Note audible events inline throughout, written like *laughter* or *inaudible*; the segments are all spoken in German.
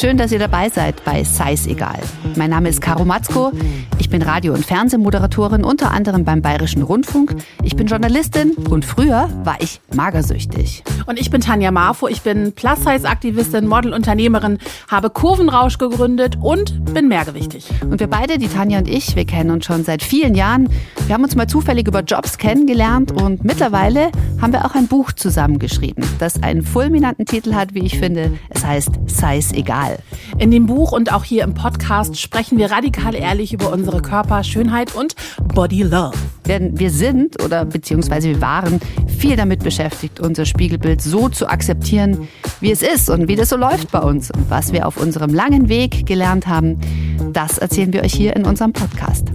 Schön, dass ihr dabei seid bei Size Egal. Mein Name ist Caro Matzko. Ich bin Radio- und Fernsehmoderatorin, unter anderem beim Bayerischen Rundfunk. Ich bin Journalistin und früher war ich magersüchtig. Und ich bin Tanja Marfo. Ich bin Plus-Size-Aktivistin, Model-Unternehmerin, habe Kurvenrausch gegründet und bin mehrgewichtig. Und wir beide, die Tanja und ich, wir kennen uns schon seit vielen Jahren. Wir haben uns mal zufällig über Jobs kennengelernt und mittlerweile haben wir auch ein Buch zusammengeschrieben, das einen fulminanten Titel hat, wie ich finde. Es heißt Size Egal. In dem Buch und auch hier im Podcast sprechen wir radikal ehrlich über unsere Körper, Schönheit und Body Love. Denn wir sind oder beziehungsweise wir waren viel damit beschäftigt, unser Spiegelbild so zu akzeptieren, wie es ist und wie das so läuft bei uns. Und was wir auf unserem langen Weg gelernt haben, das erzählen wir euch hier in unserem Podcast.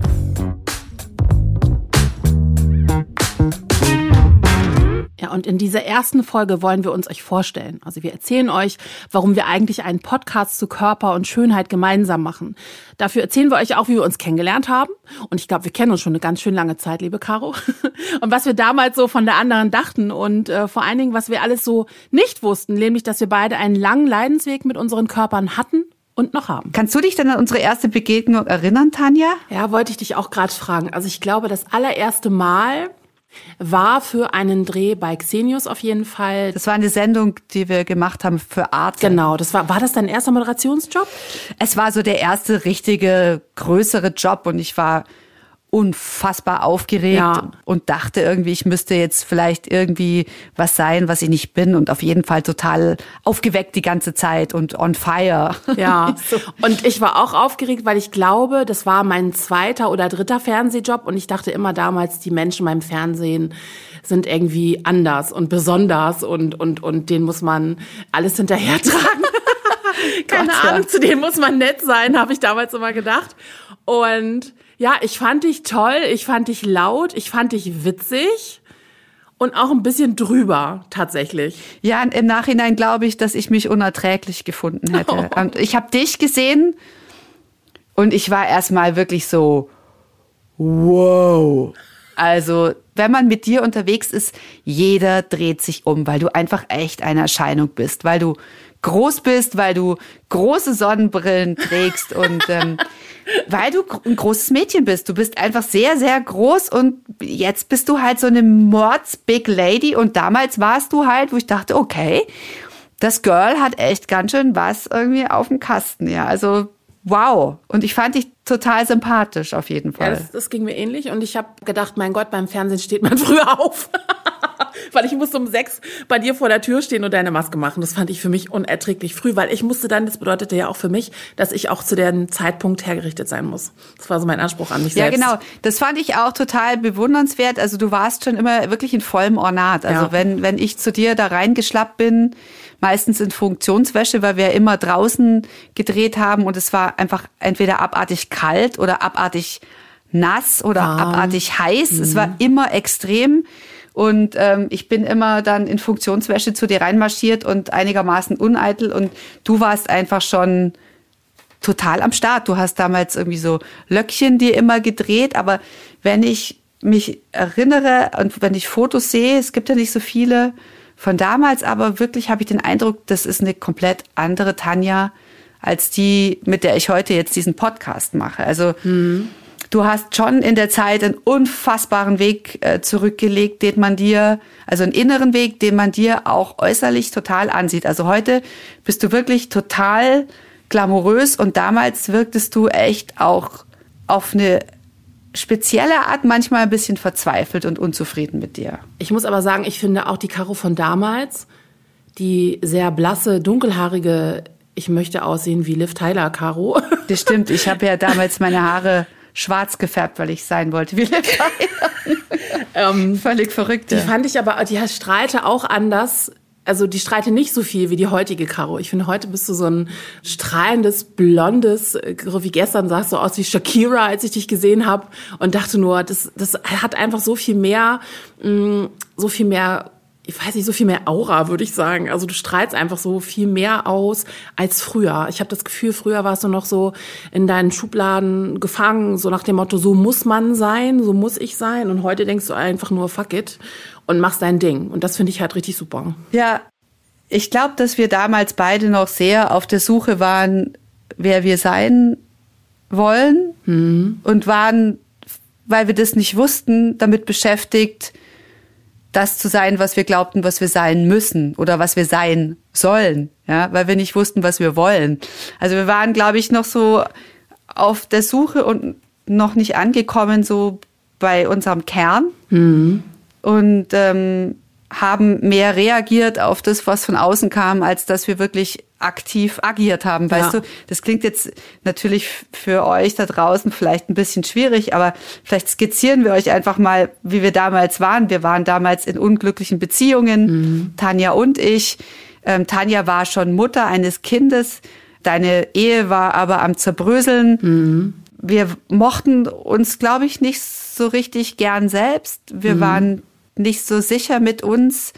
Und in dieser ersten Folge wollen wir uns euch vorstellen. Also wir erzählen euch, warum wir eigentlich einen Podcast zu Körper und Schönheit gemeinsam machen. Dafür erzählen wir euch auch, wie wir uns kennengelernt haben. Und ich glaube, wir kennen uns schon eine ganz schön lange Zeit, liebe Caro. *laughs* Und was wir damals so von der anderen dachten und äh, vor allen Dingen, was wir alles so nicht wussten, nämlich, dass wir beide einen langen Leidensweg mit unseren Körpern hatten und noch haben. Kannst du dich denn an unsere erste Begegnung erinnern, Tanja? Ja, wollte ich dich auch gerade fragen. Also ich glaube, das allererste Mal war für einen Dreh bei Xenius auf jeden Fall. Das war eine Sendung, die wir gemacht haben für Art. Genau, das war, war das dein erster Moderationsjob? Es war so der erste richtige, größere Job und ich war unfassbar aufgeregt Ja. und dachte irgendwie, ich müsste jetzt vielleicht irgendwie was sein, was ich nicht bin und auf jeden Fall total aufgeweckt die ganze Zeit und on fire. *laughs* Ja, und ich war auch aufgeregt, weil ich glaube, das war mein zweiter oder dritter Fernsehjob und ich dachte immer damals, die Menschen beim Fernsehen sind irgendwie anders und besonders und, und, und denen muss man alles hinterhertragen. *laughs* *laughs* Keine Gott, ja. Ahnung, zu denen muss man nett sein, habe ich damals immer gedacht. Und ja, ich fand dich toll, ich fand dich laut, ich fand dich witzig und auch ein bisschen drüber tatsächlich. Ja, im Nachhinein glaube ich, dass ich mich unerträglich gefunden hätte. Oh. *laughs* Und ich habe dich gesehen und ich war erstmal wirklich so, wow. Also, wenn man mit dir unterwegs ist, jeder dreht sich um, weil du einfach echt eine Erscheinung bist, weil du groß bist, weil du große Sonnenbrillen trägst und ähm, weil du ein großes Mädchen bist. Du bist einfach sehr, sehr groß und jetzt bist du halt so eine Mords-Big Lady und damals warst du halt, wo ich dachte, okay, das Girl hat echt ganz schön was irgendwie auf dem Kasten, ja. Also wow. Und ich fand dich total sympathisch auf jeden Ja, Fall. das, das ging mir ähnlich und ich habe gedacht, mein Gott, beim Fernsehen steht man *laughs* früher auf. Weil ich musste um sechs bei dir vor der Tür stehen und deine Maske machen. Das fand ich für mich unerträglich früh, weil ich musste dann, das bedeutete ja auch für mich, dass ich auch zu dem Zeitpunkt hergerichtet sein muss. Das war so mein Anspruch an mich Ja, selbst. genau. Das fand ich auch total bewundernswert. Also du warst schon immer wirklich in vollem Ornat. Also Ja. wenn, wenn ich zu dir da reingeschlappt bin, meistens in Funktionswäsche, weil wir immer draußen gedreht haben und es war einfach entweder abartig kalt oder abartig nass oder Warm. abartig heiß. Es war immer extrem. Und ähm, ich bin immer dann in Funktionswäsche zu dir reinmarschiert und einigermaßen uneitel. Und du warst einfach schon total am Start. Du hast damals irgendwie so Löckchen dir immer gedreht, aber wenn ich mich erinnere und wenn ich Fotos sehe, es gibt ja nicht so viele von damals, aber wirklich habe ich den Eindruck, das ist eine komplett andere Tanja als die, mit der ich heute jetzt diesen Podcast mache. Also du hast schon in der Zeit einen unfassbaren Weg äh, zurückgelegt, den man dir, also einen inneren Weg, den man dir auch äußerlich total ansieht. Also heute bist du wirklich total glamourös und damals wirktest du echt auch auf eine spezielle Art manchmal ein bisschen verzweifelt und unzufrieden mit dir. Ich muss aber sagen, ich finde auch die Caro von damals, die sehr blasse, dunkelhaarige, ich möchte aussehen wie Liv Tyler Caro. Das stimmt, ich habe ja damals meine Haare schwarz gefärbt, weil ich sein wollte wie Liv ähm, Völlig verrückt. Die fand ich aber, die strahlte auch anders. Also die strahlte nicht so viel wie die heutige Caro. Ich finde, heute bist du so ein strahlendes, blondes, äh, wie gestern sahst du aus wie Shakira, als ich dich gesehen habe und dachte nur, das, das hat einfach so viel mehr, mh, so viel mehr ich weiß nicht, so viel mehr Aura, würde ich sagen. Also du strahlst einfach so viel mehr aus als früher. Ich habe das Gefühl, früher warst du noch so in deinen Schubladen gefangen, so nach dem Motto, so muss man sein, so muss ich sein. Und heute denkst du einfach nur, fuck it und machst dein Ding. Und das finde ich halt richtig super. Ja, ich glaube, dass wir damals beide noch sehr auf der Suche waren, wer wir sein wollen mhm. und waren, weil wir das nicht wussten, damit beschäftigt, das zu sein, was wir glaubten, was wir sein müssen oder was wir sein sollen, ja, weil wir nicht wussten, was wir wollen. Also wir waren, glaube ich, noch so auf der Suche und noch nicht angekommen so bei unserem Kern mhm. und ähm, haben mehr reagiert auf das, was von außen kam, als dass wir wirklich aktiv agiert haben. Weißt ja. du, das klingt jetzt natürlich für euch da draußen vielleicht ein bisschen schwierig, aber vielleicht skizzieren wir euch einfach mal, wie wir damals waren. Wir waren damals in unglücklichen Beziehungen, mhm. Tanja und ich. Ähm, Tanja war schon Mutter eines Kindes. Deine Ehe war aber am Zerbröseln. Mhm. Wir mochten uns, glaube ich, nicht so richtig gern selbst. Wir mhm. waren nicht so sicher mit uns,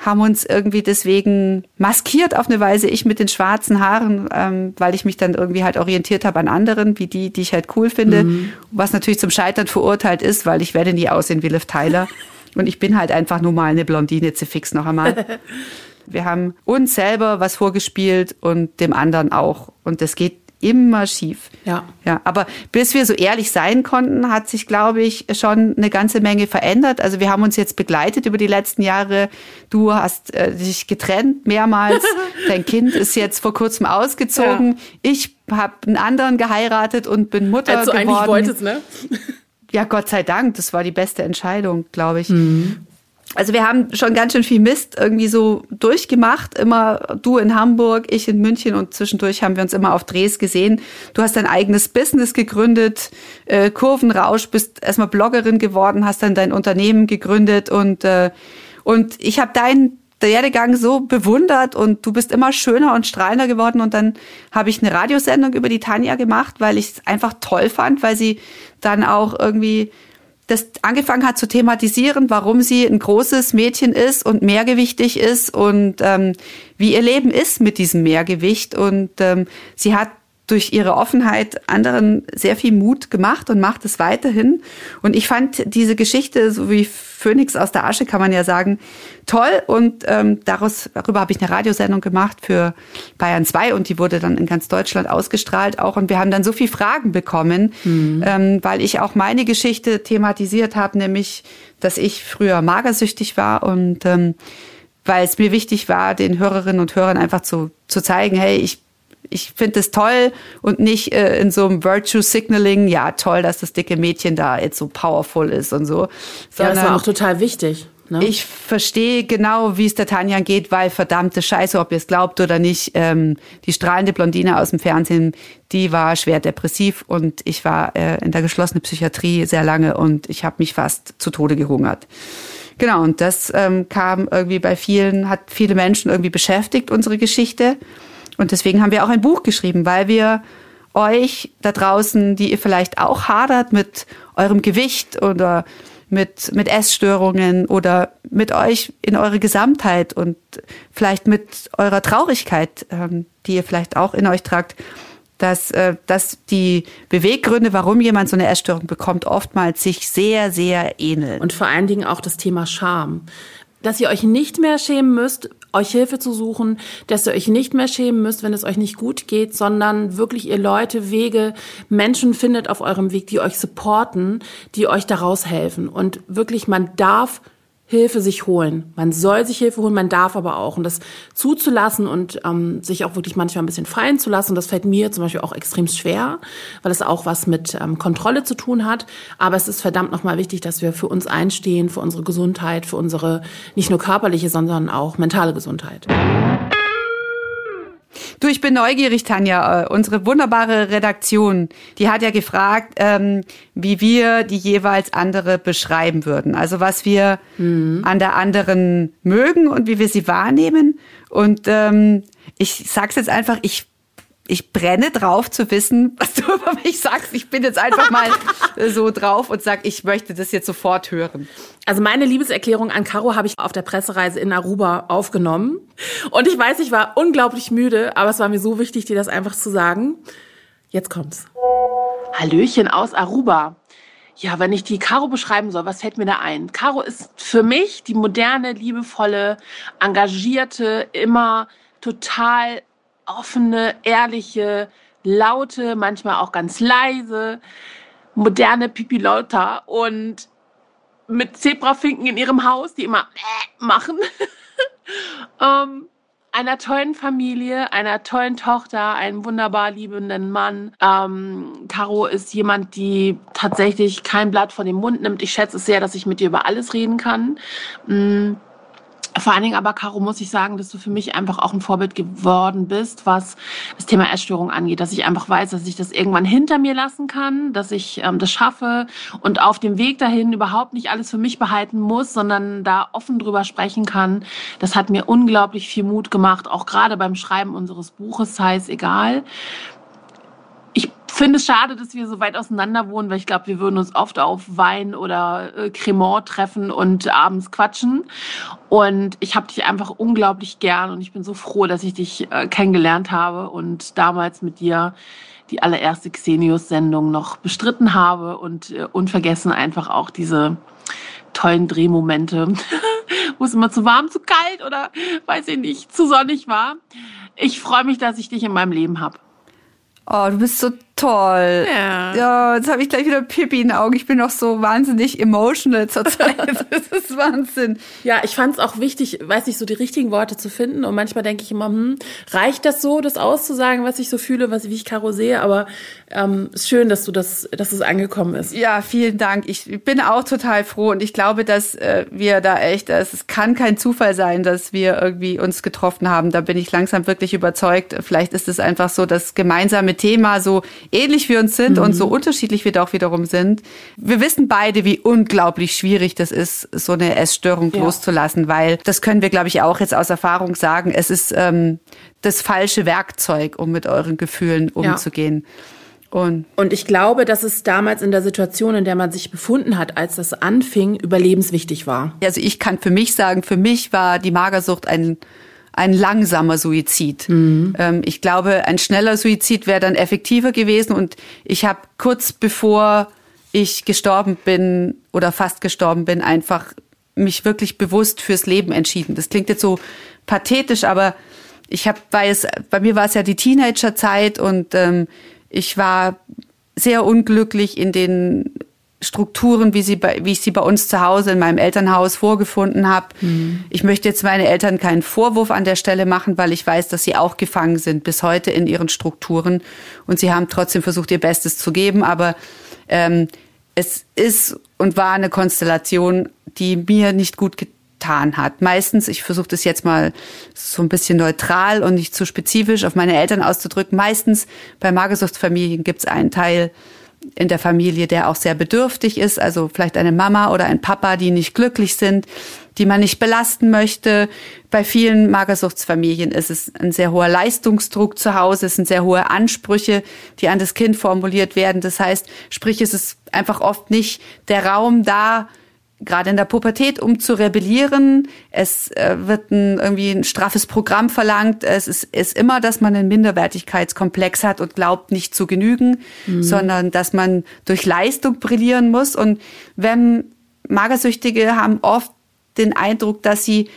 haben uns irgendwie deswegen maskiert auf eine Weise, ich mit den schwarzen Haaren, ähm, weil ich mich dann irgendwie halt orientiert habe an anderen, wie die, die ich halt cool finde, mhm. was natürlich zum Scheitern verurteilt ist, weil ich werde nie aussehen wie Liv Tyler. *laughs* Und ich bin halt einfach nur mal eine Blondine, fix noch einmal. *laughs* Wir haben uns selber was vorgespielt und dem anderen auch. Und das geht immer schief. Ja. Ja, aber bis wir so ehrlich sein konnten, hat sich, glaube ich, schon eine ganze Menge verändert. Also wir haben uns jetzt begleitet über die letzten Jahre. Du hast äh, dich getrennt mehrmals. *laughs* Dein Kind ist jetzt vor kurzem ausgezogen. Ja. Ich habe einen anderen geheiratet und bin Mutter Als du geworden. eigentlich wolltest, ne? Ja, Gott sei Dank. Das war die beste Entscheidung, glaube ich. Mhm. Also wir haben schon ganz schön viel Mist irgendwie so durchgemacht. Immer du in Hamburg, ich in München und zwischendurch haben wir uns immer auf Drehs gesehen. Du hast dein eigenes Business gegründet, äh, Kurvenrausch, bist erstmal Bloggerin geworden, hast dann dein Unternehmen gegründet und äh, und ich habe deinen Werdegang so bewundert und du bist immer schöner und strahlender geworden und dann habe ich eine Radiosendung über die Tanja gemacht, weil ich es einfach toll fand, weil sie dann auch irgendwie das angefangen hat zu thematisieren, warum sie ein großes Mädchen ist und mehrgewichtig ist und ähm, wie ihr Leben ist mit diesem Mehrgewicht. Und ähm, sie hat durch ihre Offenheit anderen sehr viel Mut gemacht und macht es weiterhin. Und ich fand diese Geschichte, so wie Phönix aus der Asche, kann man ja sagen, toll. Und ähm, daraus, darüber habe ich eine Radiosendung gemacht für Bayern 2 und die wurde dann in ganz Deutschland ausgestrahlt auch. Und wir haben dann so viele Fragen bekommen, mhm. ähm, weil ich auch meine Geschichte thematisiert habe, nämlich, dass ich früher magersüchtig war und ähm, weil es mir wichtig war, den Hörerinnen und Hörern einfach zu, zu zeigen, hey, ich ich finde es toll und nicht äh, in so einem Virtue Signaling, ja, toll, dass das dicke Mädchen da jetzt so powerful ist und so. Sondern ja, das war auch total wichtig. Ne? Ich verstehe genau, wie es der Tanja geht, weil verdammte Scheiße, ob ihr es glaubt oder nicht, ähm, die strahlende Blondine aus dem Fernsehen, die war schwer depressiv und ich war äh, in der geschlossenen Psychiatrie sehr lange und ich habe mich fast zu Tode gehungert. Genau, und das ähm, kam irgendwie bei vielen, hat viele Menschen irgendwie beschäftigt, unsere Geschichte. Und deswegen haben wir auch ein Buch geschrieben, weil wir euch da draußen, die ihr vielleicht auch hadert mit eurem Gewicht oder mit, mit Essstörungen oder mit euch in eure Gesamtheit und vielleicht mit eurer Traurigkeit, ähm, die ihr vielleicht auch in euch tragt, dass, äh, dass die Beweggründe, warum jemand so eine Essstörung bekommt, oftmals sich sehr, sehr ähneln. Und vor allen Dingen auch das Thema Scham dass ihr euch nicht mehr schämen müsst, euch Hilfe zu suchen, dass ihr euch nicht mehr schämen müsst, wenn es euch nicht gut geht, sondern wirklich ihr Leute, Wege, Menschen findet auf eurem Weg, die euch supporten, die euch daraus helfen. Und wirklich, man darf Hilfe sich holen. Man soll sich Hilfe holen, man darf aber auch. Und das zuzulassen und ähm, sich auch wirklich manchmal ein bisschen fallen zu lassen, das fällt mir zum Beispiel auch extrem schwer, weil es auch was mit ähm, Kontrolle zu tun hat. Aber es ist verdammt nochmal wichtig, dass wir für uns einstehen, für unsere Gesundheit, für unsere nicht nur körperliche, sondern auch mentale Gesundheit. Du, ich bin neugierig, Tanja. Äh, unsere wunderbare Redaktion, die hat ja gefragt, ähm, wie wir die jeweils andere beschreiben würden. Also was wir mhm. an der anderen mögen und wie wir sie wahrnehmen. Und ähm, ich sag's jetzt einfach, ich ich brenne drauf zu wissen, was du *laughs* über mich sagst. Ich bin jetzt einfach mal *laughs* so drauf und sag, ich möchte das jetzt sofort hören. Also meine Liebeserklärung an Caro habe ich auf der Pressereise in Aruba aufgenommen. Und ich weiß, ich war unglaublich müde, aber es war mir so wichtig, dir das einfach zu sagen. Jetzt kommt's. Hallöchen aus Aruba. Ja, wenn ich die Caro beschreiben soll, was fällt mir da ein? Caro ist für mich die moderne, liebevolle, engagierte, immer total offene, ehrliche, laute, manchmal auch ganz leise, moderne Pipi Lauta und mit Zebrafinken in ihrem Haus, die immer *laughs* machen. *laughs* ähm, einer tollen Familie, einer tollen Tochter, einem wunderbar liebenden Mann. Ähm, Caro ist jemand, die tatsächlich kein Blatt von dem Mund nimmt. Ich schätze es sehr, dass ich mit dir über alles reden kann. Mm vor allen Dingen aber, Caro, muss ich sagen, dass du für mich einfach auch ein Vorbild geworden bist, was das Thema Essstörung angeht. Dass ich einfach weiß, dass ich das irgendwann hinter mir lassen kann, dass ich ähm, das schaffe und auf dem Weg dahin überhaupt nicht alles für mich behalten muss, sondern da offen drüber sprechen kann. Das hat mir unglaublich viel Mut gemacht, auch gerade beim Schreiben unseres Buches, sei es egal finde es schade, dass wir so weit auseinander wohnen, weil ich glaube, wir würden uns oft auf Wein oder äh, Cremant treffen und abends quatschen. Und ich habe dich einfach unglaublich gern und ich bin so froh, dass ich dich äh, kennengelernt habe und damals mit dir die allererste Xenius-Sendung noch bestritten habe und äh, unvergessen einfach auch diese tollen Drehmomente, *laughs* wo es immer zu warm, zu kalt oder weiß ich nicht, zu sonnig war. Ich freue mich, dass ich dich in meinem Leben habe. Oh, du bist so toll. Ja. Ja, jetzt habe ich gleich wieder Pippi in den Augen. Ich bin noch so wahnsinnig emotional zurzeit. *laughs* das ist Wahnsinn. Ja, ich fand es auch wichtig, weiß nicht, so die richtigen Worte zu finden. Und manchmal denke ich immer, hm, reicht das so, das auszusagen, was ich so fühle, was wie ich Caro sehe? Aber ähm, ist schön, dass du das, dass es angekommen ist. Ja, vielen Dank. Ich bin auch total froh und ich glaube, dass äh, wir da echt, dass es kann kein Zufall sein, dass wir irgendwie uns getroffen haben. Da bin ich langsam wirklich überzeugt. Vielleicht ist es einfach so das gemeinsame Thema, so ähnlich wir uns sind mhm. und so mhm. unterschiedlich wir doch wiederum sind. Wir wissen beide, wie unglaublich schwierig das ist, so eine Essstörung ja. loszulassen, weil das können wir, glaube ich, auch jetzt aus Erfahrung sagen. Es ist ähm, das falsche Werkzeug, um mit euren Gefühlen umzugehen. Ja. Und, und ich glaube, dass es damals in der Situation, in der man sich befunden hat, als das anfing, überlebenswichtig war. Also ich kann für mich sagen, für mich war die Magersucht ein ein langsamer Suizid. Mhm. Ähm, ich glaube, ein schneller Suizid wäre dann effektiver gewesen. Und ich habe kurz bevor ich gestorben bin oder fast gestorben bin, einfach mich wirklich bewusst fürs Leben entschieden. Das klingt jetzt so pathetisch, aber ich habe, weil es bei mir war es ja die Teenagerzeit und ähm, ich war sehr unglücklich in den Strukturen, wie, sie bei, wie ich sie bei uns zu Hause in meinem Elternhaus vorgefunden habe. Mhm. Ich möchte jetzt meine Eltern keinen Vorwurf an der Stelle machen, weil ich weiß, dass sie auch gefangen sind bis heute in ihren Strukturen und sie haben trotzdem versucht, ihr Bestes zu geben. Aber ähm, es ist und war eine Konstellation, die mir nicht gut getan hat. Meistens, ich versuche das jetzt mal so ein bisschen neutral und nicht zu spezifisch auf meine Eltern auszudrücken. Meistens bei Magersuchtsfamilien gibt es einen Teil, in der Familie, der auch sehr bedürftig ist, also vielleicht eine Mama oder ein Papa, die nicht glücklich sind, die man nicht belasten möchte. Bei vielen Magersuchtsfamilien ist es ein sehr hoher Leistungsdruck zu Hause, es sind sehr hohe Ansprüche, die an das Kind formuliert werden. Das heißt, sprich, es ist einfach oft nicht der Raum da, gerade in der Pubertät, um zu rebellieren. Es äh, wird ein, irgendwie ein straffes Programm verlangt. Es ist, ist immer, dass man einen Minderwertigkeitskomplex hat und glaubt, nicht zu genügen, mhm. sondern dass man durch Leistung brillieren muss. Und wenn Magersüchtige haben oft den Eindruck, dass sie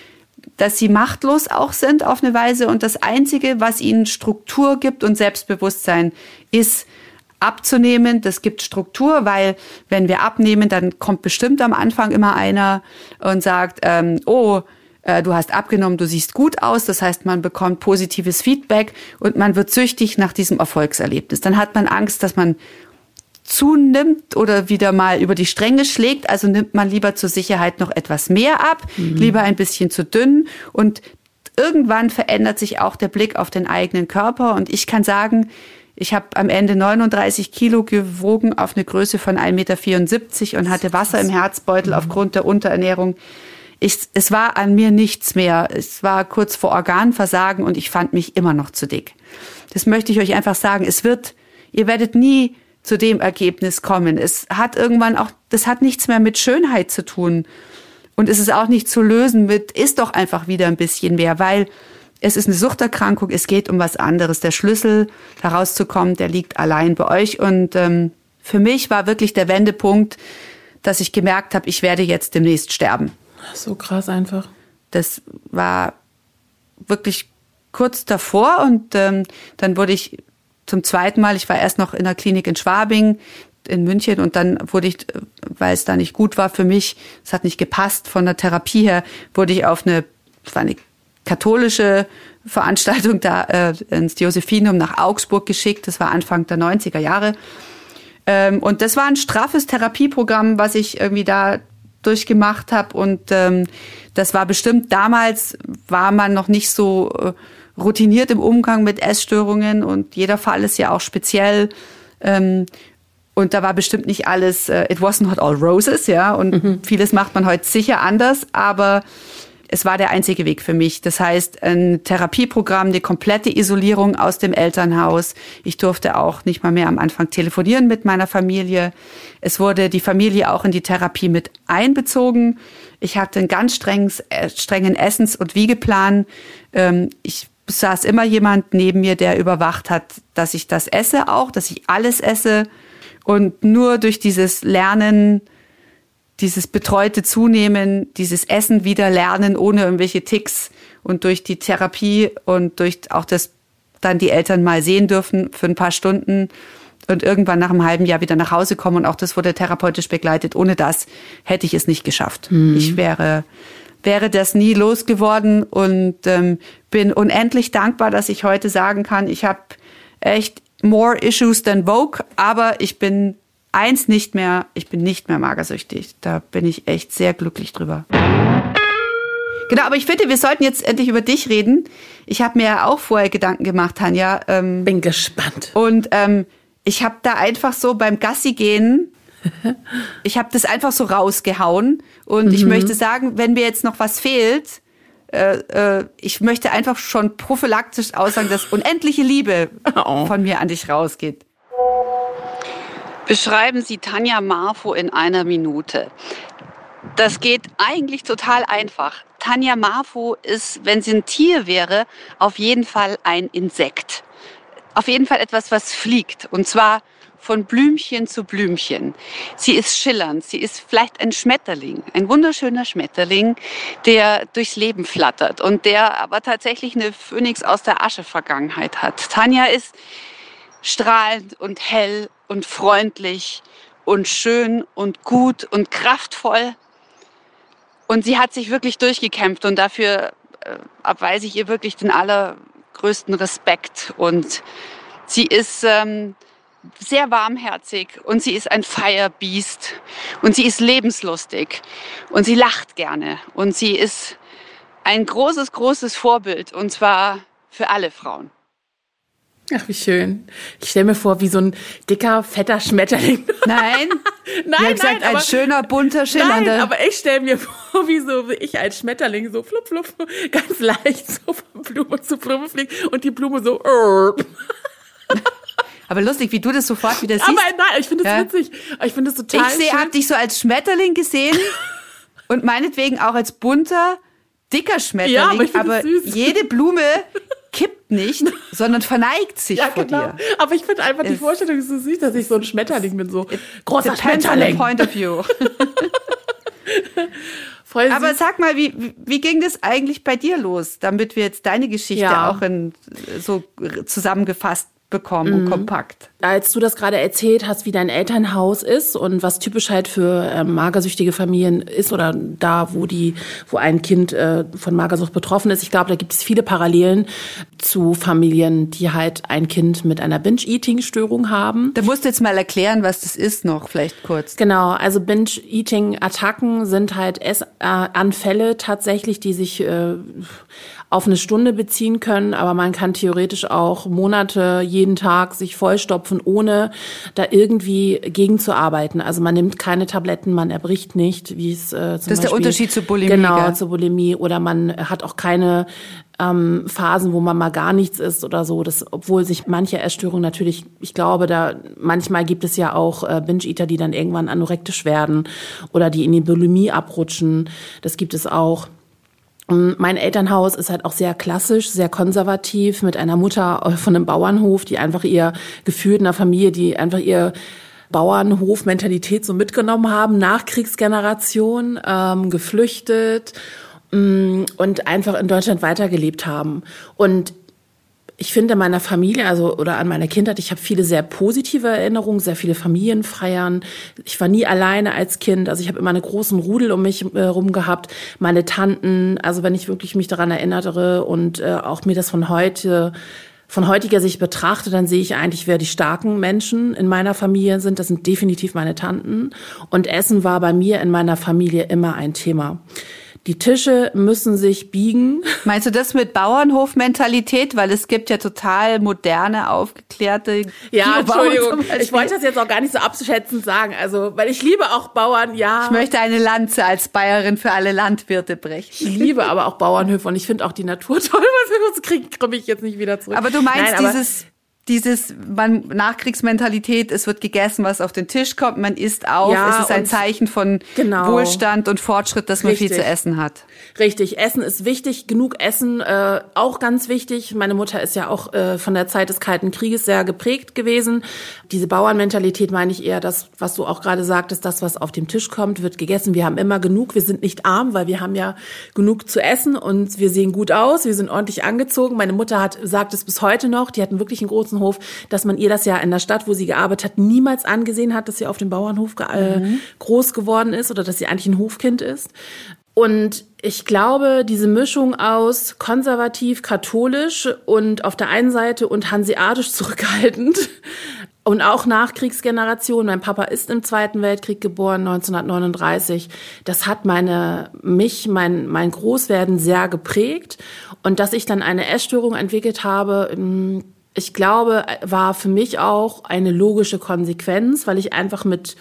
dass sie machtlos auch sind auf eine Weise und das Einzige, was ihnen Struktur gibt und Selbstbewusstsein, ist abzunehmen. Das gibt Struktur, weil wenn wir abnehmen, dann kommt bestimmt am Anfang immer einer und sagt, ähm, oh, äh, du hast abgenommen, du siehst gut aus. Das heißt, man bekommt positives Feedback und man wird süchtig nach diesem Erfolgserlebnis. Dann hat man Angst, dass man zunimmt oder wieder mal über die Stränge schlägt. Also nimmt man lieber zur Sicherheit noch etwas mehr ab, mhm. lieber ein bisschen zu dünn und irgendwann verändert sich auch der Blick auf den eigenen Körper und ich kann sagen, ich habe am Ende 39 Kilo gewogen auf eine Größe von 1,74 Meter und hatte Wasser im Herzbeutel mhm. aufgrund der Unterernährung. Ich, es war an mir nichts mehr. Es war kurz vor Organversagen und ich fand mich immer noch zu dick. Das möchte ich euch einfach sagen. Es wird, ihr werdet nie zu dem Ergebnis kommen. Es hat irgendwann auch, das hat nichts mehr mit Schönheit zu tun. Und es ist auch nicht zu lösen mit, ist doch einfach wieder ein bisschen mehr, weil es ist eine Suchterkrankung, es geht um was anderes. Der Schlüssel herauszukommen, der liegt allein bei euch. Und ähm, für mich war wirklich der Wendepunkt, dass ich gemerkt habe, ich werde jetzt demnächst sterben. So krass einfach. Das war wirklich kurz davor und ähm, dann wurde ich zum zweiten Mal, ich war erst noch in der Klinik in Schwabing, in München und dann wurde ich, weil es da nicht gut war für mich, es hat nicht gepasst von der Therapie her, wurde ich auf eine, das war eine katholische Veranstaltung da äh, ins Josephinum nach Augsburg geschickt. Das war Anfang der 90er Jahre. Ähm, und das war ein straffes Therapieprogramm, was ich irgendwie da durchgemacht habe. Und ähm, das war bestimmt, damals war man noch nicht so äh, routiniert im Umgang mit Essstörungen und jeder Fall ist ja auch speziell. Ähm, und da war bestimmt nicht alles, äh, it wasn't not all roses, ja. Und mhm. vieles macht man heute sicher anders, aber es war der einzige Weg für mich. Das heißt, ein Therapieprogramm, die komplette Isolierung aus dem Elternhaus. Ich durfte auch nicht mal mehr am Anfang telefonieren mit meiner Familie. Es wurde die Familie auch in die Therapie mit einbezogen. Ich hatte einen ganz strengen, äh, strengen Essens- und Wiegeplan. Ähm, ich saß immer jemand neben mir, der überwacht hat, dass ich das esse auch, dass ich alles esse. Und nur durch dieses Lernen, dieses betreute Zunehmen, dieses Essen wieder lernen ohne irgendwelche Ticks und durch die Therapie und durch auch das dann die Eltern mal sehen dürfen für ein paar Stunden und irgendwann nach einem halben Jahr wieder nach Hause kommen und auch das wurde therapeutisch begleitet. Ohne das hätte ich es nicht geschafft. Mhm. Ich wäre wäre das nie losgeworden und ähm, bin unendlich dankbar, dass ich heute sagen kann, ich habe echt more issues than Vogue, aber ich bin eins nicht mehr, ich bin nicht mehr magersüchtig. Da bin ich echt sehr glücklich drüber. Genau, aber ich finde, wir sollten jetzt endlich über dich reden. Ich habe mir ja auch vorher Gedanken gemacht, Tanja. Ähm, bin gespannt. Und ähm, ich habe da einfach so beim Gassi gehen, *laughs* ich habe das einfach so rausgehauen. Und mhm. ich möchte sagen, wenn mir jetzt noch was fehlt, äh, äh, ich möchte einfach schon prophylaktisch aussagen, dass unendliche Liebe *laughs* oh. von mir an dich rausgeht. Beschreiben Sie Tanja Marfo in einer Minute. Das geht eigentlich total einfach. Tanja Marfo ist, wenn sie ein Tier wäre, auf jeden Fall ein Insekt. Auf jeden Fall etwas, was fliegt. Und zwar von Blümchen zu Blümchen. Sie ist schillernd. Sie ist vielleicht ein Schmetterling, ein wunderschöner Schmetterling, der durchs Leben flattert und der aber tatsächlich eine Phönix aus der Asche Vergangenheit hat. Tanja ist strahlend und hell und freundlich und schön und gut und kraftvoll. Und sie hat sich wirklich durchgekämpft und dafür äh, abweise ich ihr wirklich den allergrößten Respekt. Und sie ist ähm, sehr warmherzig und sie ist ein Firebeast und sie ist lebenslustig und sie lacht gerne und sie ist ein großes, großes Vorbild und zwar für alle Frauen. Ach, wie schön. Ich stelle mir vor, wie so ein dicker, fetter Schmetterling. *laughs* Nein, nein, nein. Gesagt, aber, ein schöner, bunter, schillernder. Nein, aber ich stelle mir *laughs* vor, wie so wie ich als Schmetterling so flup, flup, ganz leicht so von Blume zu Blume fliegt und die Blume so. *laughs* Aber lustig, wie du das sofort wieder siehst. Aber nein, ich finde das ja. witzig. Ich finde das total Ich habe dich so als Schmetterling gesehen und meinetwegen auch als bunter, dicker Schmetterling. Ja, aber, aber jede Blume kippt nicht, *laughs* sondern verneigt sich ja, vor genau. dir. Aber ich finde einfach die Vorstellung so süß, dass ich so ein Schmetterling bin, so großer Schmetterling. point of view. *laughs* Aber sag mal, wie, wie ging das eigentlich bei dir los, damit wir jetzt deine Geschichte ja. auch in, so zusammengefasst bekommen und mhm. kompakt. Als du das gerade erzählt hast, wie dein Elternhaus ist und was typisch halt für äh, magersüchtige Familien ist oder da, wo die, wo ein Kind äh, von Magersucht betroffen ist, ich glaube, da gibt es viele Parallelen zu Familien, die halt ein Kind mit einer Binge-Eating-Störung haben. Da musst du jetzt mal erklären, was das ist noch, vielleicht kurz. Genau, also Binge-Eating-Attacken sind halt Essanfälle tatsächlich, die sich äh, auf eine Stunde beziehen können, aber man kann theoretisch auch Monate jeden Tag sich vollstopfen, ohne da irgendwie gegenzuarbeiten. Also man nimmt keine Tabletten, man erbricht nicht, wie es äh, zum Das ist Beispiel, der Unterschied zur Bulimie. Genau, gell? zur Bulimie. Oder man hat auch keine ähm, Phasen, wo man mal gar nichts isst oder so. Das, obwohl sich manche Essstörungen natürlich, ich glaube, da manchmal gibt es ja auch äh, Binge-Eater, die dann irgendwann anorektisch werden oder die in die Bulimie abrutschen. Das gibt es auch. Mein Elternhaus ist halt auch sehr klassisch, sehr konservativ, mit einer Mutter von einem Bauernhof, die einfach ihr Gefühl in einer Familie, die einfach ihr Bauernhof-Mentalität so mitgenommen haben, Nachkriegsgeneration, ähm, geflüchtet mm, und einfach in Deutschland weitergelebt haben. Und ich finde meiner Familie, also oder an meiner Kindheit, ich habe viele sehr positive Erinnerungen, sehr viele Familienfeiern. Ich war nie alleine als Kind, also ich habe immer einen großen Rudel um mich äh, rum gehabt. Meine Tanten, also wenn ich wirklich mich daran erinnere und äh, auch mir das von heute von heutiger Sicht betrachte, dann sehe ich eigentlich, wer die starken Menschen in meiner Familie sind. Das sind definitiv meine Tanten. Und Essen war bei mir in meiner Familie immer ein Thema. Die Tische müssen sich biegen. Meinst du das mit Bauernhofmentalität? Weil es gibt ja total moderne, aufgeklärte Ja, Entschuldigung. Ich wollte das jetzt auch gar nicht so abschätzend sagen. Also, weil ich liebe auch Bauern, ja. Ich möchte eine Lanze als Bayerin für alle Landwirte brechen. Ich liebe aber auch Bauernhöfe und ich finde auch die Natur *laughs* toll. Was kriege krieg ich jetzt nicht wieder zurück. Aber du meinst Nein, dieses dieses man, Nachkriegsmentalität, es wird gegessen, was auf den Tisch kommt, man isst auf, ja, es ist ein Zeichen von genau. Wohlstand und Fortschritt, dass man Richtig. viel zu essen hat. Richtig, Essen ist wichtig, genug Essen äh, auch ganz wichtig. Meine Mutter ist ja auch äh, von der Zeit des Kalten Krieges sehr geprägt gewesen. Diese Bauernmentalität meine ich eher, das, was du auch gerade sagtest, das, was auf dem Tisch kommt, wird gegessen. Wir haben immer genug, wir sind nicht arm, weil wir haben ja genug zu essen und wir sehen gut aus, wir sind ordentlich angezogen. Meine Mutter hat sagt es bis heute noch, die hatten wirklich einen großen Hof, dass man ihr das ja in der Stadt, wo sie gearbeitet hat, niemals angesehen hat, dass sie auf dem Bauernhof äh, mhm. groß geworden ist oder dass sie eigentlich ein Hofkind ist. Und ich glaube, diese Mischung aus konservativ, katholisch und auf der einen Seite und hanseatisch *laughs* zurückhaltend und auch Nachkriegsgeneration. Mein Papa ist im Zweiten Weltkrieg geboren, 1939. Das hat meine, mich, mein, mein Großwerden sehr geprägt. Und dass ich dann eine Essstörung entwickelt habe, ähm, ich glaube, war für mich auch eine logische Konsequenz, weil ich einfach mit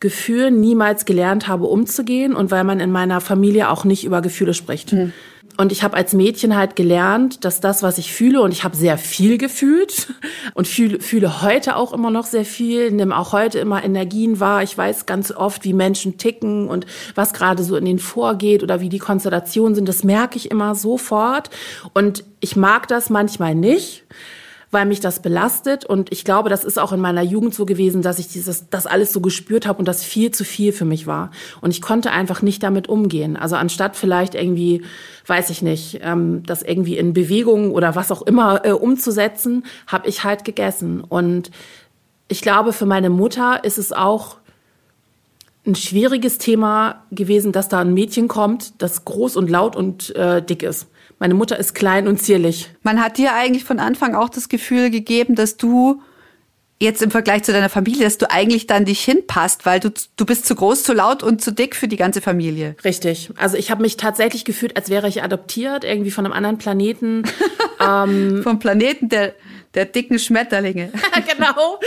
Gefühlen niemals gelernt habe, umzugehen und weil man in meiner Familie auch nicht über Gefühle spricht. Mhm. Und ich habe als Mädchen halt gelernt, dass das, was ich fühle, und ich habe sehr viel gefühlt *laughs* und fühle, fühle heute auch immer noch sehr viel, nehme auch heute immer Energien wahr. Ich weiß ganz oft, wie Menschen ticken und was gerade so in denen vorgeht oder wie die Konstellationen sind. Das merke ich immer sofort. Und ich mag das manchmal nicht weil mich das belastet. Und ich glaube, das ist auch in meiner Jugend so gewesen, dass ich dieses, das alles so gespürt habe und das viel zu viel für mich war. Und ich konnte einfach nicht damit umgehen. Also anstatt vielleicht irgendwie, weiß ich nicht, ähm, das irgendwie in Bewegung oder was auch immer äh, umzusetzen, habe ich halt gegessen. Und ich glaube, für meine Mutter ist es auch ein schwieriges Thema gewesen, dass da ein Mädchen kommt, das groß und laut und äh, dick ist. Meine Mutter ist klein und zierlich. Man hat dir eigentlich von Anfang auch das Gefühl gegeben, dass du jetzt im Vergleich zu deiner Familie, dass du eigentlich dann dich hinpasst, weil du, du bist zu groß, zu laut und zu dick für die ganze Familie. Richtig. Also ich habe mich tatsächlich gefühlt, als wäre ich adoptiert, irgendwie von einem anderen Planeten. *laughs* ähm, Vom Planeten der, der dicken Schmetterlinge. *laughs* genau.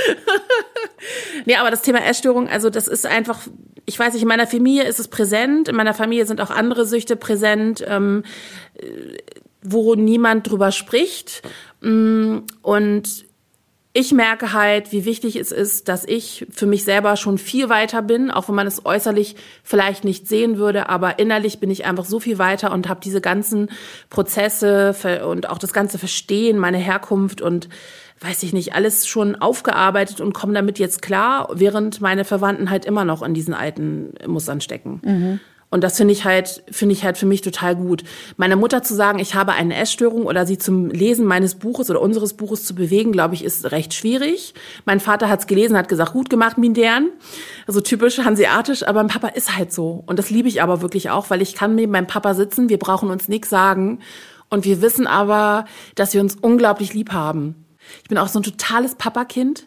nee, aber das Thema Essstörung, also das ist einfach, ich weiß nicht, in meiner Familie ist es präsent, in meiner Familie sind auch andere Süchte präsent. Ähm, wo niemand drüber spricht. Mm, und ich merke halt, wie wichtig es ist, dass ich für mich selber schon viel weiter bin, auch wenn man es äußerlich vielleicht nicht sehen würde, aber innerlich bin ich einfach so viel weiter und habe diese ganzen Prozesse und auch das ganze Verstehen, meine Herkunft und weiß ich nicht, alles schon aufgearbeitet und komme damit jetzt klar, während meine Verwandten halt immer noch in diesen alten Mustern stecken. Mhm. Und das finde ich halt, finde ich halt für mich total gut. Meiner Mutter zu sagen, ich habe eine Essstörung oder sie zum Lesen meines Buches oder unseres Buches zu bewegen, glaube ich, ist recht schwierig. Mein Vater hat es gelesen, hat gesagt, gut gemacht, Mindern. Also typisch hanseatisch, aber mein Papa ist halt so. Und das liebe ich aber wirklich auch, weil ich kann mit meinem Papa sitzen, wir brauchen uns nichts sagen. Und wir wissen aber, dass wir uns unglaublich lieb haben. Ich bin auch so ein totales Papakind.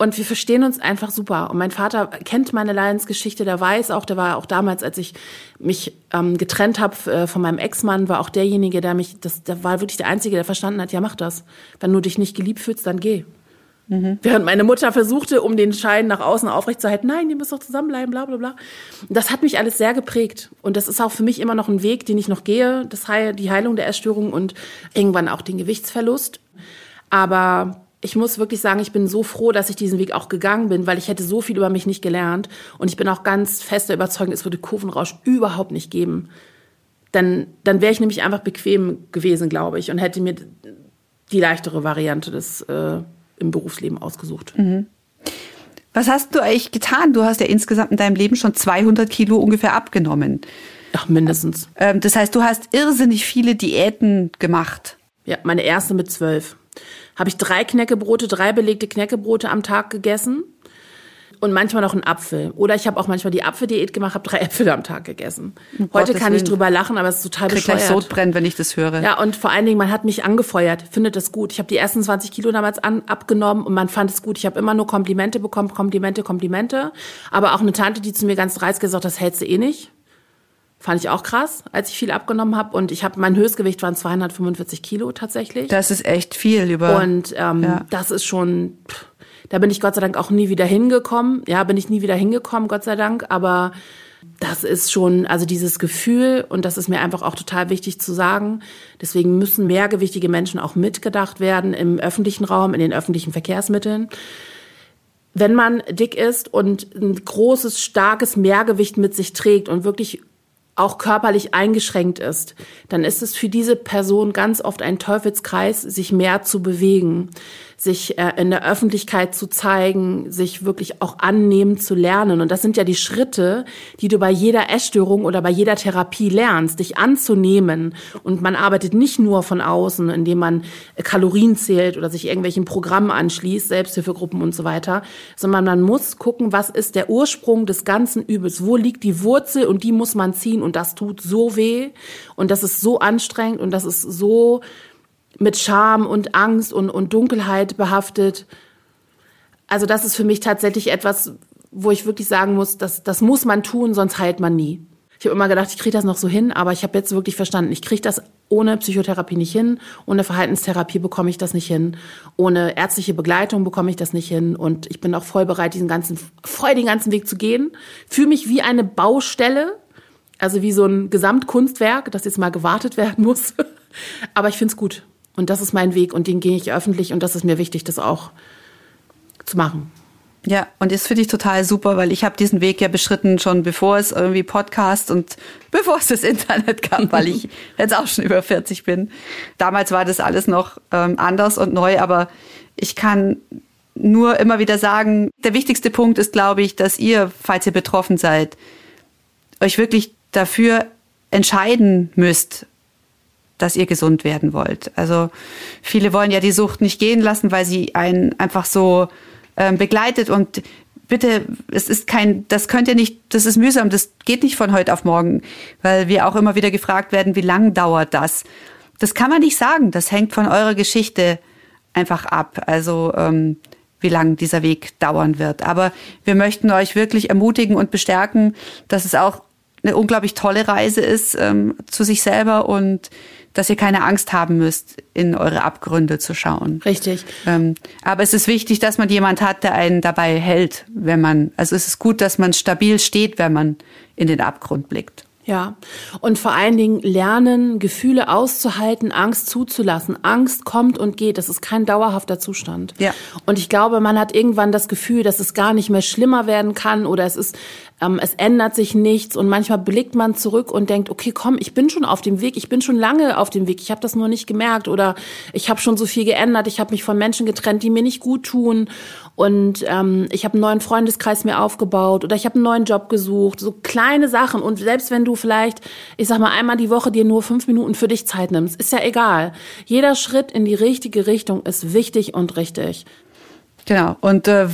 Und wir verstehen uns einfach super. Und mein Vater kennt meine Leidensgeschichte, der weiß auch, der war auch damals, als ich mich ähm, getrennt habe äh, von meinem Ex-Mann, war auch derjenige, der mich, das, der war wirklich der Einzige, der verstanden hat, ja, mach das. Wenn du dich nicht geliebt fühlst, dann geh. Mhm. Während meine Mutter versuchte, um den Schein nach außen aufrechtzuerhalten, nein, die müssen doch zusammenbleiben, bla bla bla. Das hat mich alles sehr geprägt. Und das ist auch für mich immer noch ein Weg, den ich noch gehe, das Heil, die Heilung der Essstörung und irgendwann auch den Gewichtsverlust. Aber ich muss wirklich sagen, ich bin so froh, dass ich diesen Weg auch gegangen bin, weil ich hätte so viel über mich nicht gelernt. Und ich bin auch ganz fester Überzeugung, es würde Kurvenrausch überhaupt nicht geben. Dann, dann wäre ich nämlich einfach bequem gewesen, glaube ich, und hätte mir die leichtere Variante des äh, im Berufsleben ausgesucht. Mhm. Was hast du eigentlich getan? Du hast ja insgesamt in deinem Leben schon 200 Kilo ungefähr abgenommen. Ach, mindestens. Ähm, das heißt, du hast irrsinnig viele Diäten gemacht. Ja, meine erste mit zwölf. Habe ich drei Knäckebrote, drei belegte Knäckebrote am Tag gegessen und manchmal noch einen Apfel. Oder ich habe auch manchmal die Apfeldiät gemacht, habe drei *laughs* Äpfel am Tag gegessen. Um Heute Gottes kann ich drüber lachen, aber es ist total Krieg bescheuert. gleich Sodbrennen, wenn ich das höre. Ja, und vor allen Dingen, man hat mich angefeuert, findet das gut. Ich habe die ersten 20 Kilo damals an, abgenommen und man fand es gut. Ich habe immer nur Komplimente bekommen, Komplimente, Komplimente. Aber auch eine Tante, die zu mir ganz dreist gesagt, das hältst du eh nicht. Fand ich auch krass, als ich viel abgenommen habe. Und ich habe mein Höchstgewicht waren 245 Kilo tatsächlich. Das ist echt viel über. Und ähm, ja. das ist schon. Da bin ich Gott sei Dank auch nie wieder hingekommen. Ja, bin ich nie wieder hingekommen, Gott sei Dank. Aber das ist schon, also dieses Gefühl, und das ist mir einfach auch total wichtig zu sagen. Deswegen müssen mehrgewichtige Menschen auch mitgedacht werden im öffentlichen Raum, in den öffentlichen Verkehrsmitteln wenn man dick ist und ein großes, starkes Mehrgewicht mit sich trägt und wirklich auch körperlich eingeschränkt ist, dann ist es für diese Person ganz oft ein Teufelskreis, sich mehr zu bewegen sich äh, in der Öffentlichkeit zu zeigen, sich wirklich auch annehmen zu lernen. Und das sind ja die Schritte, die du bei jeder Essstörung oder bei jeder Therapie lernst, dich anzunehmen. Und man arbeitet nicht nur von außen, indem man Kalorien zählt oder sich irgendwelchen Programmen anschließt, Selbsthilfegruppen und so weiter, sondern man muss gucken, was ist der Ursprung des ganzen Übels? Wo liegt die Wurzel? Und die muss man ziehen. Und das tut so weh. Und das ist so anstrengend und das ist so mit Scham und Angst und, und Dunkelheit behaftet. Also das ist für mich tatsächlich etwas, wo ich wirklich sagen muss, das, das muss man tun, sonst heilt man nie. Ich habe immer gedacht, ich kriege das noch so hin, aber ich habe jetzt wirklich verstanden, ich kriege das ohne Psychotherapie nicht hin, ohne Verhaltenstherapie bekomme ich das nicht hin, ohne ärztliche Begleitung bekomme ich das nicht hin und ich bin auch voll bereit, diesen ganzen, voll den ganzen Weg zu gehen. Fühle mich wie eine Baustelle, also wie so ein Gesamtkunstwerk, das jetzt mal gewartet werden *laughs* muss. aber ich finde es gut. Und das ist mein Weg und den gehe ich öffentlich und das ist mir wichtig, das auch zu machen. Ja, und das finde ich total super, weil ich habe diesen Weg ja beschritten schon bevor es irgendwie Podcast und *laughs* bevor es das Internet gab, weil ich *laughs* jetzt auch schon über 40 bin. Damals war das alles noch ähm, anders und neu, aber ich kann nur immer wieder sagen, der wichtigste Punkt ist, glaube ich, dass ihr, falls ihr betroffen seid, euch wirklich dafür entscheiden müsst, dass ihr gesund werden wollt. Also viele wollen ja die Sucht nicht gehen lassen, weil sie einen einfach so ähm, begleitet und bitte, es ist kein, das könnt ihr nicht, das ist mühsam, das geht nicht von heute auf morgen, weil wir auch immer wieder gefragt werden, wie lang dauert das? Das kann man nicht sagen, das hängt von eurer Geschichte einfach ab. Also ähm, wie lang dieser Weg dauern wird. Aber wir möchten euch wirklich ermutigen und bestärken, dass es auch eine unglaublich tolle Reise ist ähm, zu sich selber und dass ihr keine Angst haben müsst, in eure Abgründe zu schauen. Richtig. Ähm, aber es ist wichtig, dass man jemand hat, der einen dabei hält, wenn man, also es ist gut, dass man stabil steht, wenn man in den Abgrund blickt. Ja, und vor allen Dingen lernen, Gefühle auszuhalten, Angst zuzulassen. Angst kommt und geht. Das ist kein dauerhafter Zustand. Ja. Und ich glaube, man hat irgendwann das Gefühl, dass es gar nicht mehr schlimmer werden kann oder es ist, ähm, es ändert sich nichts. Und manchmal blickt man zurück und denkt, okay, komm, ich bin schon auf dem Weg. Ich bin schon lange auf dem Weg. Ich habe das nur nicht gemerkt oder ich habe schon so viel geändert. Ich habe mich von Menschen getrennt, die mir nicht gut tun und ähm, ich habe einen neuen Freundeskreis mir aufgebaut oder ich habe einen neuen Job gesucht, so kleine Sachen und selbst wenn du vielleicht, ich sag mal einmal die Woche dir nur fünf Minuten für dich Zeit nimmst, ist ja egal. Jeder Schritt in die richtige Richtung ist wichtig und richtig. Genau und äh,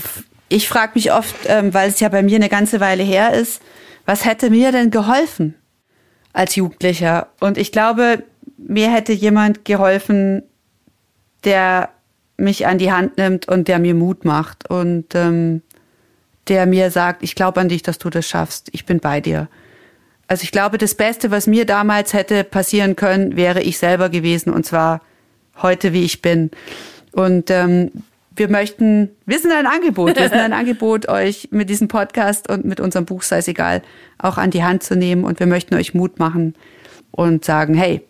ich frage mich oft, ähm, weil es ja bei mir eine ganze Weile her ist, was hätte mir denn geholfen als Jugendlicher? Und ich glaube, mir hätte jemand geholfen, der mich an die Hand nimmt und der mir Mut macht und ähm, der mir sagt, ich glaube an dich, dass du das schaffst, ich bin bei dir. Also ich glaube, das Beste, was mir damals hätte passieren können, wäre ich selber gewesen und zwar heute, wie ich bin. Und ähm, wir möchten, wir sind ein Angebot, wir sind ein *laughs* Angebot, euch mit diesem Podcast und mit unserem Buch, sei es egal, auch an die Hand zu nehmen und wir möchten euch Mut machen und sagen, hey,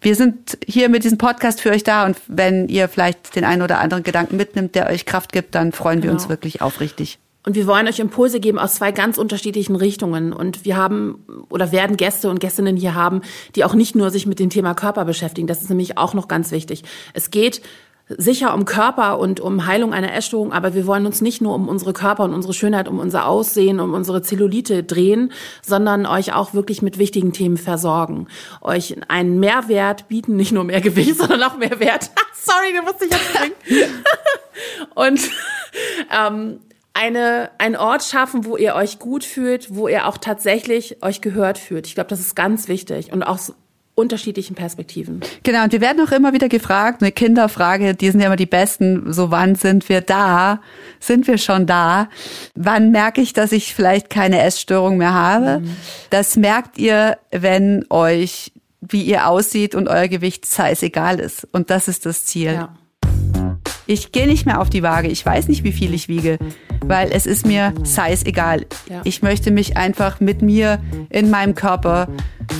wir sind hier mit diesem Podcast für euch da und wenn ihr vielleicht den einen oder anderen Gedanken mitnimmt, der euch Kraft gibt, dann freuen wir genau. uns wirklich aufrichtig. Und wir wollen euch Impulse geben aus zwei ganz unterschiedlichen Richtungen. Und wir haben oder werden Gäste und Gästinnen hier haben, die auch nicht nur sich mit dem Thema Körper beschäftigen. Das ist nämlich auch noch ganz wichtig. Es geht sicher um Körper und um Heilung einer Essstörung, aber wir wollen uns nicht nur um unsere Körper und unsere Schönheit, um unser Aussehen, um unsere Zellulite drehen, sondern euch auch wirklich mit wichtigen Themen versorgen. Euch einen Mehrwert bieten, nicht nur mehr Gewicht, *laughs* sondern auch mehr Wert. *laughs* Sorry, den musste ich jetzt bringen. *laughs* und ähm, eine, einen Ort schaffen, wo ihr euch gut fühlt, wo ihr auch tatsächlich euch gehört fühlt. Ich glaube, das ist ganz wichtig und auch unterschiedlichen Perspektiven. Genau, und wir werden auch immer wieder gefragt, eine Kinderfrage, die sind ja immer die besten, so wann sind wir da? Sind wir schon da? Wann merke ich, dass ich vielleicht keine Essstörung mehr habe? Mhm. Das merkt ihr, wenn euch, wie ihr aussieht und euer Gewicht egal ist. Und das ist das Ziel. Ja. Ich gehe nicht mehr auf die Waage. Ich weiß nicht, wie viel ich wiege, weil es ist mir size egal. Ja. Ich möchte mich einfach mit mir in meinem Körper,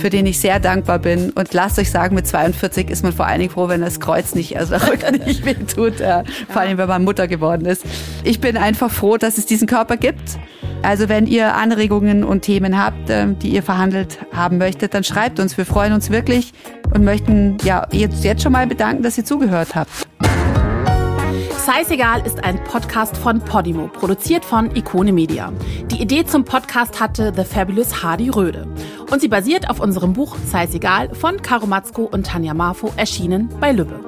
für den ich sehr dankbar bin. Und lasst euch sagen, mit 42 ist man vor allen Dingen froh, wenn das Kreuz nicht, also der Rücken nicht *laughs* weh tut. Äh, vor allem, wenn man Mutter geworden ist. Ich bin einfach froh, dass es diesen Körper gibt. Also wenn ihr Anregungen und Themen habt, äh, die ihr verhandelt haben möchtet, dann schreibt uns. Wir freuen uns wirklich und möchten ja jetzt, jetzt schon mal bedanken, dass ihr zugehört habt. Scheißegal ist ein Podcast von Podimo, produziert von Ikone Media. Die Idee zum Podcast hatte The Fabulous Hardy Röde. Und sie basiert auf unserem Buch Scheißegal von Karo Matzko und Tanja Marfo, erschienen bei Lübbe.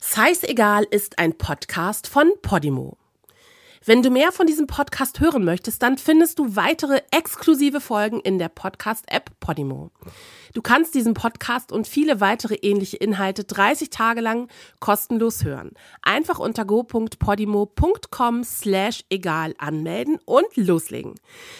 Scheißegal ist ein Podcast von Podimo. Wenn du mehr von diesem Podcast hören möchtest, dann findest du weitere exklusive Folgen in der Podcast-App Podimo. Du kannst diesen Podcast und viele weitere ähnliche Inhalte 30 Tage lang kostenlos hören. Einfach unter go.podimo.com slash egal anmelden und loslegen.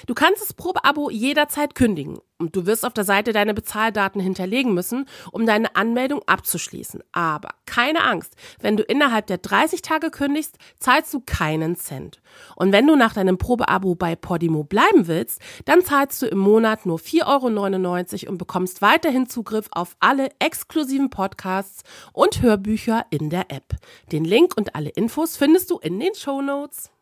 Du kannst das Probeabo jederzeit kündigen und du wirst auf der Seite deine Bezahldaten hinterlegen müssen, um deine Anmeldung abzuschließen. Aber keine Angst, wenn du innerhalb der 30 Tage kündigst, zahlst du keinen Cent. Und wenn du nach deinem Probeabo bei Podimo bleiben willst, dann zahlst du im Monat nur 4,99 Euro und bekommst weiterhin Zugriff auf alle exklusiven Podcasts und Hörbücher in der App. Den Link und alle Infos findest du in den Show Notes.